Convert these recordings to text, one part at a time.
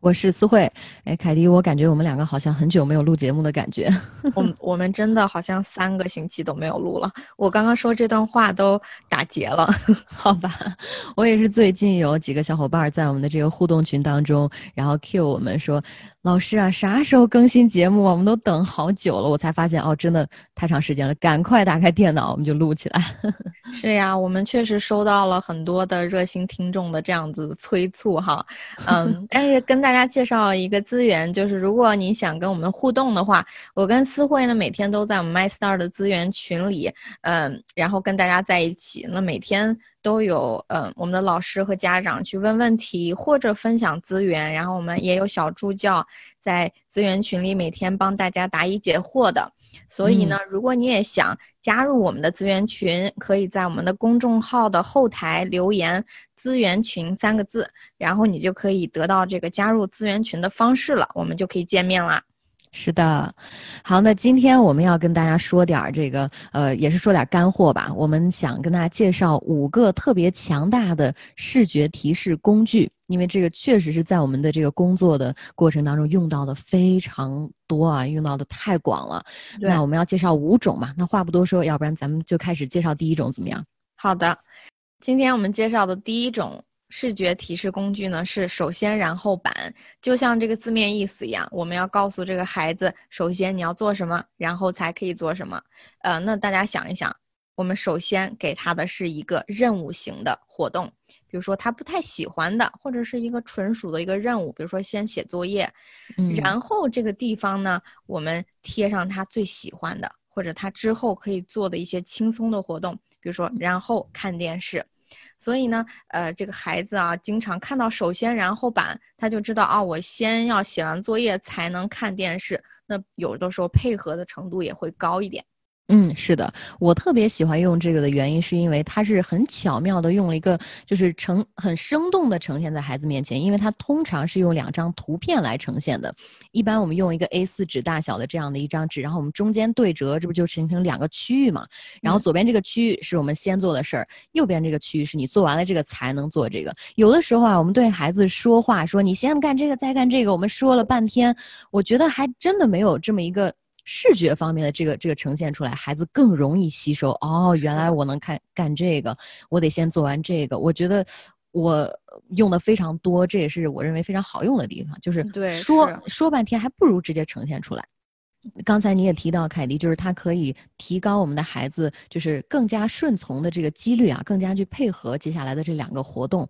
我是思慧，哎，凯迪，我感觉我们两个好像很久没有录节目的感觉。我我们真的好像三个星期都没有录了。我刚刚说这段话都打结了，好吧？我也是最近有几个小伙伴在我们的这个互动群当中，然后 Q 我们说。老师啊，啥时候更新节目啊？我们都等好久了，我才发现哦，真的太长时间了，赶快打开电脑，我们就录起来。是呀，我们确实收到了很多的热心听众的这样子催促哈，嗯，但是跟大家介绍一个资源，就是如果你想跟我们互动的话，我跟思慧呢每天都在我们 MyStar 的资源群里，嗯，然后跟大家在一起，那每天。都有，嗯，我们的老师和家长去问问题或者分享资源，然后我们也有小助教在资源群里每天帮大家答疑解惑的。所以呢，如果你也想加入我们的资源群，可以在我们的公众号的后台留言“资源群”三个字，然后你就可以得到这个加入资源群的方式了，我们就可以见面啦。是的，好，那今天我们要跟大家说点儿这个，呃，也是说点干货吧。我们想跟大家介绍五个特别强大的视觉提示工具，因为这个确实是在我们的这个工作的过程当中用到的非常多啊，用到的太广了。那我们要介绍五种嘛？那话不多说，要不然咱们就开始介绍第一种怎么样？好的，今天我们介绍的第一种。视觉提示工具呢是首先然后版，就像这个字面意思一样，我们要告诉这个孩子，首先你要做什么，然后才可以做什么。呃，那大家想一想，我们首先给他的是一个任务型的活动，比如说他不太喜欢的，或者是一个纯属的一个任务，比如说先写作业，然后这个地方呢，我们贴上他最喜欢的，或者他之后可以做的一些轻松的活动，比如说然后看电视。所以呢，呃，这个孩子啊，经常看到首先然后版，他就知道啊，我先要写完作业才能看电视。那有的时候配合的程度也会高一点。嗯，是的，我特别喜欢用这个的原因，是因为它是很巧妙的用了一个，就是呈很生动的呈现在孩子面前，因为它通常是用两张图片来呈现的。一般我们用一个 A4 纸大小的这样的一张纸，然后我们中间对折，这不就形成两个区域嘛？然后左边这个区域是我们先做的事儿，右边这个区域是你做完了这个才能做这个。有的时候啊，我们对孩子说话说你先干这个再干这个，我们说了半天，我觉得还真的没有这么一个。视觉方面的这个这个呈现出来，孩子更容易吸收。哦，原来我能看干这个，我得先做完这个。我觉得我用的非常多，这也是我认为非常好用的地方，就是说说半天还不如直接呈现出来。刚才你也提到凯迪，就是他可以提高我们的孩子就是更加顺从的这个几率啊，更加去配合接下来的这两个活动。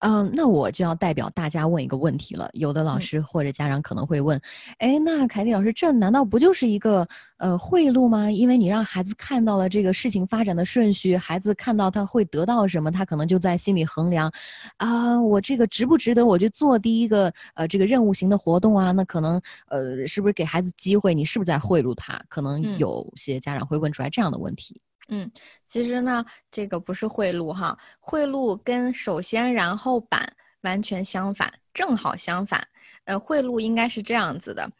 嗯，那我就要代表大家问一个问题了。有的老师或者家长可能会问，哎，那凯迪老师，这难道不就是一个呃贿赂吗？因为你让孩子看到了这个事情发展的顺序，孩子看到他会得到什么，他可能就在心里衡量，啊，我这个值不值得我去做第一个呃这个任务型的活动啊？那可能呃是不是给孩子机会？你是不是在贿赂他？可能有些家长会问出来这样的问题。嗯，其实呢，这个不是贿赂哈，贿赂跟首先然后版完全相反，正好相反。呃，贿赂应该是这样子的，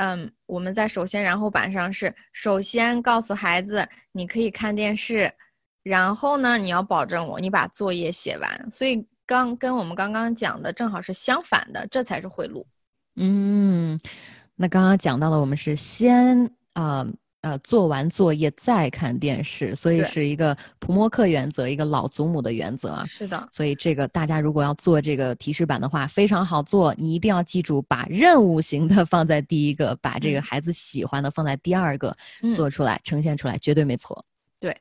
嗯，我们在首先然后板上是首先告诉孩子你可以看电视，然后呢你要保证我你把作业写完，所以刚跟我们刚刚讲的正好是相反的，这才是贿赂。嗯，那刚刚讲到了，我们是先啊。做完作业再看电视，所以是一个普默克原则，一个老祖母的原则啊。是的，所以这个大家如果要做这个提示板的话，非常好做。你一定要记住，把任务型的放在第一个，把这个孩子喜欢的放在第二个，做出来呈现出来，绝对没错。对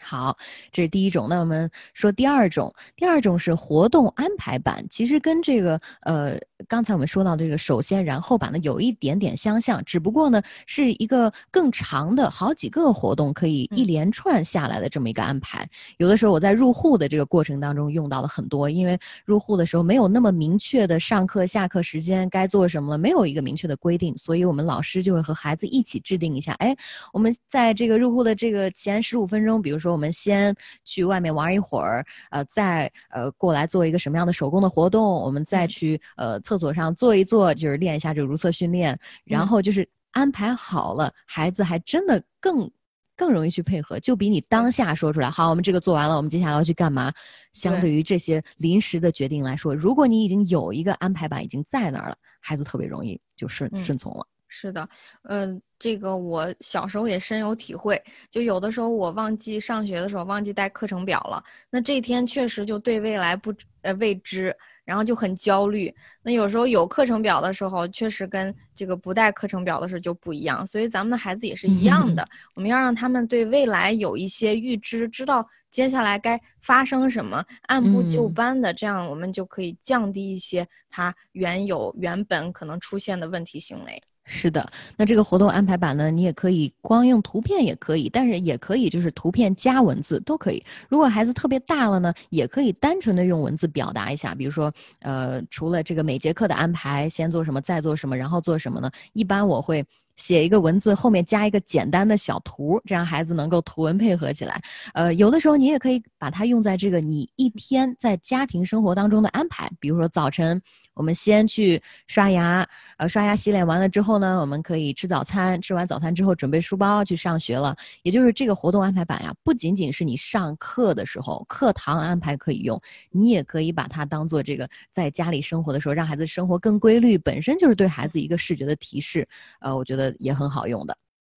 好，这是第一种。那我们说第二种，第二种是活动安排版，其实跟这个呃刚才我们说到这个首先然后版呢有一点点相像，只不过呢是一个更长的好几个活动可以一连串下来的这么一个安排。有的时候我在入户的这个过程当中用到了很多，因为入户的时候没有那么明确的上课下课时间该做什么了，没有一个明确的规定，所以我们老师就会和孩子一起制定一下。哎，我们在这个入户的这个前十五分钟，比如说。我们先去外面玩一会儿，呃，再呃过来做一个什么样的手工的活动？我们再去呃厕所上坐一坐，就是练一下这个如厕训练，然后就是安排好了，孩子还真的更更容易去配合，就比你当下说出来，好，我们这个做完了，我们接下来要去干嘛？相对于这些临时的决定来说，如果你已经有一个安排板已经在那儿了，孩子特别容易就顺顺从了。是的，嗯，这个我小时候也深有体会。就有的时候我忘记上学的时候忘记带课程表了，那这天确实就对未来不呃未知，然后就很焦虑。那有时候有课程表的时候，确实跟这个不带课程表的时候就不一样。所以咱们的孩子也是一样的，我们要让他们对未来有一些预知，知道接下来该发生什么，按部就班的，这样我们就可以降低一些他原有原本可能出现的问题行为。是的，那这个活动安排版呢，你也可以光用图片也可以，但是也可以就是图片加文字都可以。如果孩子特别大了呢，也可以单纯的用文字表达一下，比如说，呃，除了这个每节课的安排，先做什么，再做什么，然后做什么呢？一般我会写一个文字，后面加一个简单的小图，这样孩子能够图文配合起来。呃，有的时候你也可以把它用在这个你一天在家庭生活当中的安排，比如说早晨。我们先去刷牙，呃，刷牙洗脸完了之后呢，我们可以吃早餐。吃完早餐之后，准备书包去上学了。也就是这个活动安排版呀，不仅仅是你上课的时候课堂安排可以用，你也可以把它当做这个在家里生活的时候，让孩子生活更规律，本身就是对孩子一个视觉的提示。呃，我觉得也很好用的。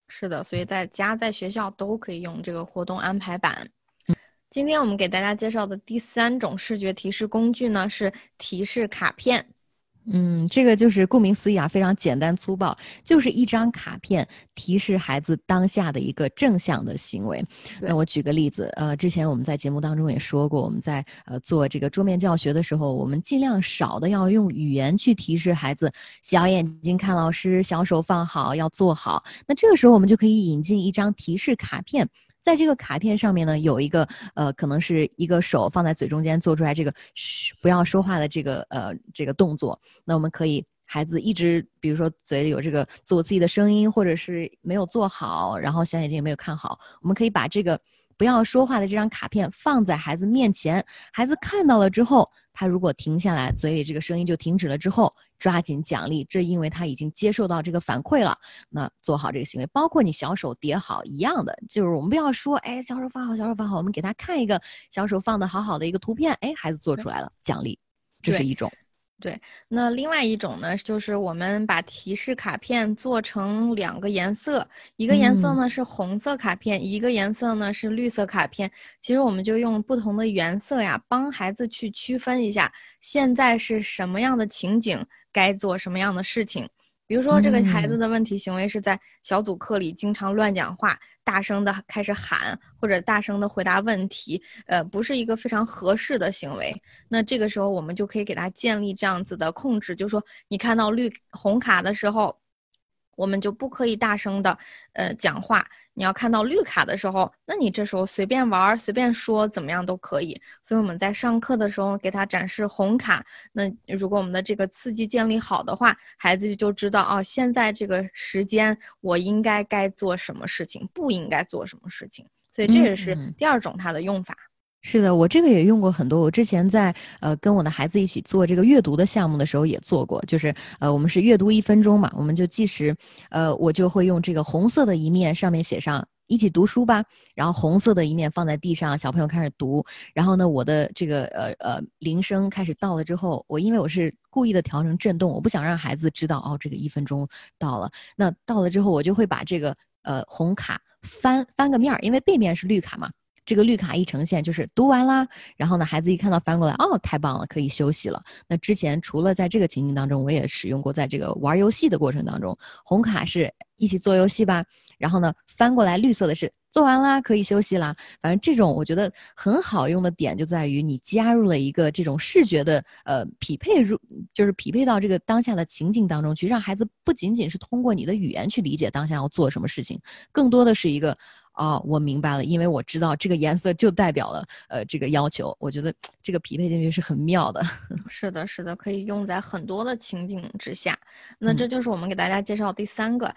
是的，所以在家在学校都可以用这个活动安排版。今天我们给大家介绍的第三种视觉提示工具呢，是提示卡片。嗯，这个就是顾名思义啊，非常简单粗暴，就是一张卡片提示孩子当下的一个正向的行为。那我举个例子，呃，之前我们在节目当中也说过，我们在呃做这个桌面教学的时候，我们尽量少的要用语言去提示孩子，小眼睛看老师，小手放好，要做好。那这个时候我们就可以引进一张提示卡片。在这个卡片上面呢，有一个呃，可能是一个手放在嘴中间做出来这个嘘不要说话的这个呃这个动作。那我们可以孩子一直，比如说嘴里有这个自我自己的声音，或者是没有做好，然后小眼睛也没有看好，我们可以把这个不要说话的这张卡片放在孩子面前，孩子看到了之后。他如果停下来，嘴里这个声音就停止了之后，抓紧奖励，这因为他已经接受到这个反馈了。那做好这个行为，包括你小手叠好一样的，就是我们不要说，哎，小手放好，小手放好，我们给他看一个小手放的好好的一个图片，哎，孩子做出来了，奖励，这是一种。对，那另外一种呢，就是我们把提示卡片做成两个颜色，一个颜色呢是红色卡片，一个颜色呢是绿色卡片。其实我们就用不同的颜色呀，帮孩子去区分一下，现在是什么样的情景，该做什么样的事情。比如说，这个孩子的问题行为是在小组课里经常乱讲话，大声的开始喊，或者大声的回答问题，呃，不是一个非常合适的行为。那这个时候，我们就可以给他建立这样子的控制，就是说，你看到绿红卡的时候。我们就不可以大声的，呃，讲话。你要看到绿卡的时候，那你这时候随便玩、随便说，怎么样都可以。所以我们在上课的时候给他展示红卡。那如果我们的这个刺激建立好的话，孩子就知道哦，现在这个时间我应该该做什么事情，不应该做什么事情。所以这也是第二种它的用法。是的，我这个也用过很多。我之前在呃跟我的孩子一起做这个阅读的项目的时候也做过，就是呃我们是阅读一分钟嘛，我们就计时，呃我就会用这个红色的一面上面写上一起读书吧，然后红色的一面放在地上，小朋友开始读，然后呢我的这个呃呃铃声开始到了之后，我因为我是故意的调成震动，我不想让孩子知道哦这个一分钟到了，那到了之后我就会把这个呃红卡翻翻个面儿，因为背面是绿卡嘛。这个绿卡一呈现，就是读完啦。然后呢，孩子一看到翻过来，哦，太棒了，可以休息了。那之前除了在这个情境当中，我也使用过，在这个玩游戏的过程当中，红卡是一起做游戏吧。然后呢，翻过来绿色的是做完啦，可以休息啦。反正这种我觉得很好用的点就在于你加入了一个这种视觉的呃匹配入，就是匹配到这个当下的情境当中去，让孩子不仅仅是通过你的语言去理解当下要做什么事情，更多的是一个。哦，我明白了，因为我知道这个颜色就代表了呃这个要求，我觉得这个匹配进去是很妙的。是的，是的，可以用在很多的情景之下。那这就是我们给大家介绍第三个。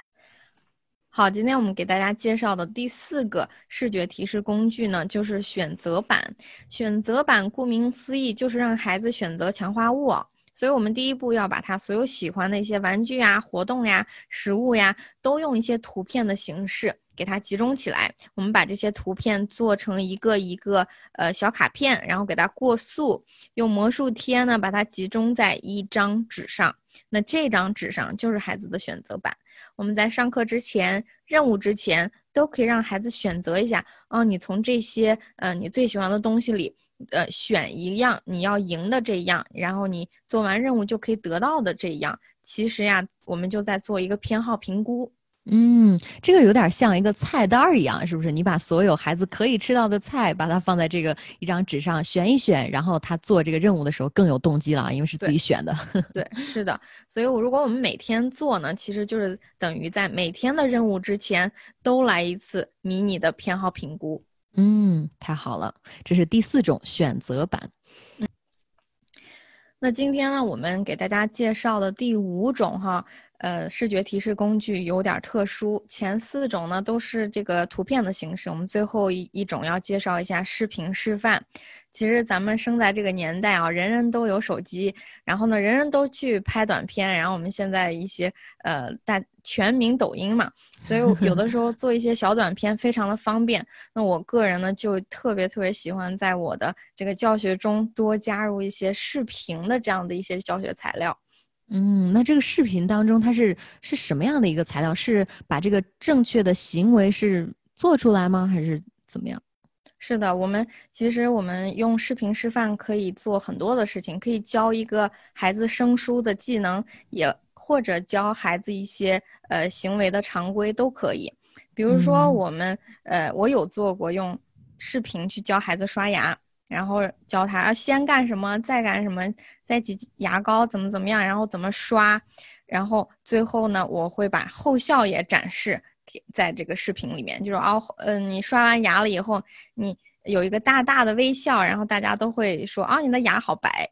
好，今天我们给大家介绍的第四个视觉提示工具呢，就是选择板。选择板顾名思义就是让孩子选择强化物。所以我们第一步要把他所有喜欢的一些玩具呀、活动呀、食物呀，都用一些图片的形式给它集中起来。我们把这些图片做成一个一个呃小卡片，然后给它过塑，用魔术贴呢把它集中在一张纸上。那这张纸上就是孩子的选择版。我们在上课之前、任务之前，都可以让孩子选择一下。哦，你从这些呃你最喜欢的东西里，呃选一样你要赢的这一样，然后你做完任务就可以得到的这一样。其实呀，我们就在做一个偏好评估。嗯，这个有点像一个菜单儿一样，是不是？你把所有孩子可以吃到的菜，把它放在这个一张纸上选一选，然后他做这个任务的时候更有动机了，因为是自己选的。对，是的。所以，如果我们每天做呢，其实就是等于在每天的任务之前都来一次迷你的偏好评估。嗯，太好了，这是第四种选择版。那今天呢，我们给大家介绍的第五种哈。呃，视觉提示工具有点特殊，前四种呢都是这个图片的形式，我们最后一一种要介绍一下视频示范。其实咱们生在这个年代啊，人人都有手机，然后呢，人人都去拍短片，然后我们现在一些呃大全民抖音嘛，所以有的时候做一些小短片非常的方便。那我个人呢就特别特别喜欢在我的这个教学中多加入一些视频的这样的一些教学材料。嗯，那这个视频当中它是是什么样的一个材料？是把这个正确的行为是做出来吗？还是怎么样？是的，我们其实我们用视频示范可以做很多的事情，可以教一个孩子生疏的技能，也或者教孩子一些呃行为的常规都可以。比如说我们呃，我有做过用视频去教孩子刷牙。然后教他先干什么，再干什么，再挤牙膏怎么怎么样，然后怎么刷，然后最后呢，我会把后效也展示给在这个视频里面，就是哦，嗯，你刷完牙了以后，你有一个大大的微笑，然后大家都会说啊，你的牙好白。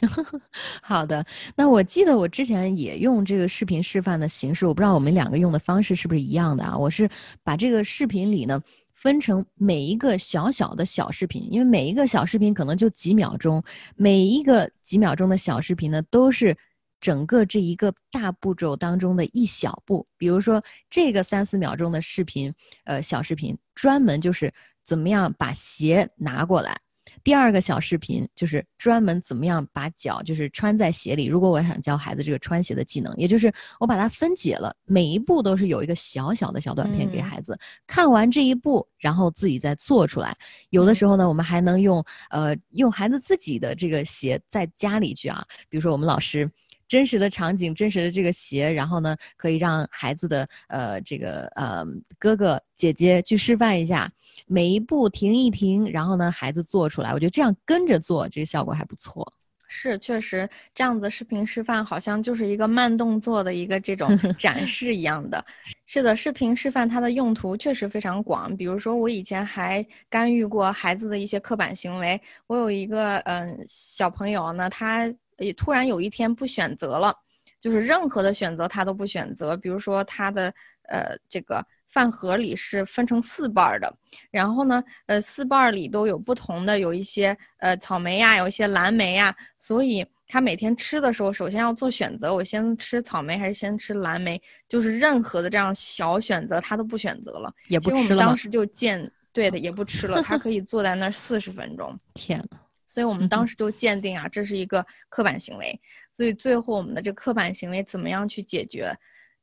好的，那我记得我之前也用这个视频示范的形式，我不知道我们两个用的方式是不是一样的啊？我是把这个视频里呢。分成每一个小小的小视频，因为每一个小视频可能就几秒钟，每一个几秒钟的小视频呢，都是整个这一个大步骤当中的一小步。比如说这个三四秒钟的视频，呃，小视频专门就是怎么样把鞋拿过来。第二个小视频就是专门怎么样把脚就是穿在鞋里。如果我想教孩子这个穿鞋的技能，也就是我把它分解了，每一步都是有一个小小的小短片给孩子看完这一步，然后自己再做出来。有的时候呢，我们还能用呃用孩子自己的这个鞋在家里去啊，比如说我们老师真实的场景、真实的这个鞋，然后呢可以让孩子的呃这个呃哥哥姐姐去示范一下。每一步停一停，然后呢，孩子做出来，我觉得这样跟着做，这个效果还不错。是，确实这样子视频示范好像就是一个慢动作的一个这种 展示一样的。是的，视频示范它的用途确实非常广。比如说，我以前还干预过孩子的一些刻板行为。我有一个嗯小朋友呢，他也突然有一天不选择了，就是任何的选择他都不选择。比如说他的呃这个。饭盒里是分成四瓣的，然后呢，呃，四瓣里都有不同的，有一些呃草莓呀，有一些蓝莓呀，所以他每天吃的时候，首先要做选择，我先吃草莓还是先吃蓝莓？就是任何的这样小选择，他都不选择了，也不吃了。我们当时就见对的，也不吃了，他 可以坐在那儿四十分钟。天呐，所以我们当时就鉴定啊，这是一个刻板行为。所以最后我们的这刻板行为怎么样去解决？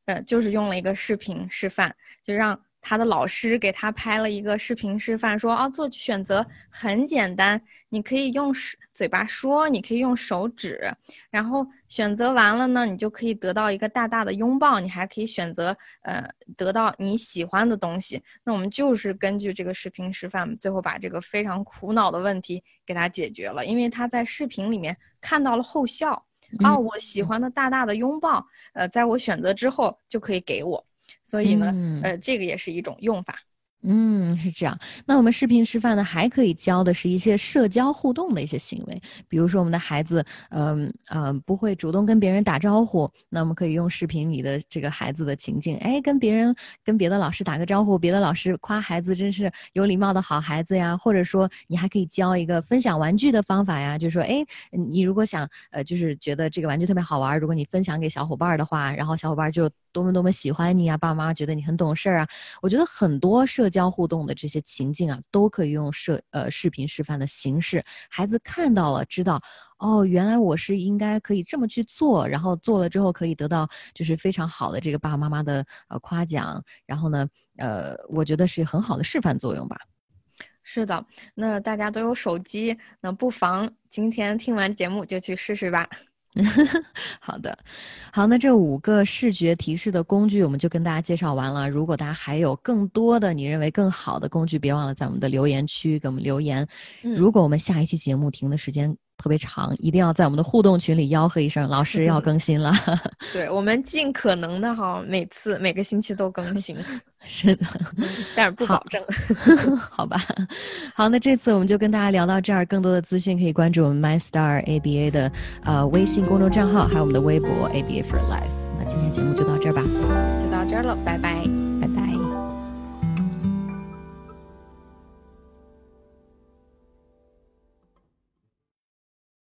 呃，就是用了一个视频示范，就让他的老师给他拍了一个视频示范，说啊，做选择很简单，你可以用嘴巴说，你可以用手指，然后选择完了呢，你就可以得到一个大大的拥抱，你还可以选择呃得到你喜欢的东西。那我们就是根据这个视频示范，最后把这个非常苦恼的问题给他解决了，因为他在视频里面看到了后效。啊，我喜欢的大大的拥抱，呃，在我选择之后就可以给我，所以呢，呃，这个也是一种用法。嗯，是这样。那我们视频示范呢，还可以教的是一些社交互动的一些行为，比如说我们的孩子，嗯嗯，不会主动跟别人打招呼，那我们可以用视频里的这个孩子的情境，哎，跟别人跟别的老师打个招呼，别的老师夸孩子真是有礼貌的好孩子呀，或者说你还可以教一个分享玩具的方法呀，就是说，哎，你如果想，呃，就是觉得这个玩具特别好玩，如果你分享给小伙伴的话，然后小伙伴就多么多么喜欢你啊，爸妈觉得你很懂事啊，我觉得很多社交互动的这些情境啊，都可以用视呃视频示范的形式，孩子看到了，知道哦，原来我是应该可以这么去做，然后做了之后可以得到就是非常好的这个爸爸妈妈的呃夸奖，然后呢，呃，我觉得是很好的示范作用吧。是的，那大家都有手机，那不妨今天听完节目就去试试吧。好的，好，那这五个视觉提示的工具我们就跟大家介绍完了。如果大家还有更多的你认为更好的工具，别忘了在我们的留言区给我们留言。如果我们下一期节目停的时间。特别长，一定要在我们的互动群里吆喝一声，老师要更新了。对我们尽可能的哈，每次每个星期都更新。是的，但是不保证。好吧，好，那这次我们就跟大家聊到这儿。更多的资讯可以关注我们 MyStar ABA 的呃微信公众账号，还有我们的微博 ABA for Life。那今天节目就到这儿吧，就到这儿了，拜拜。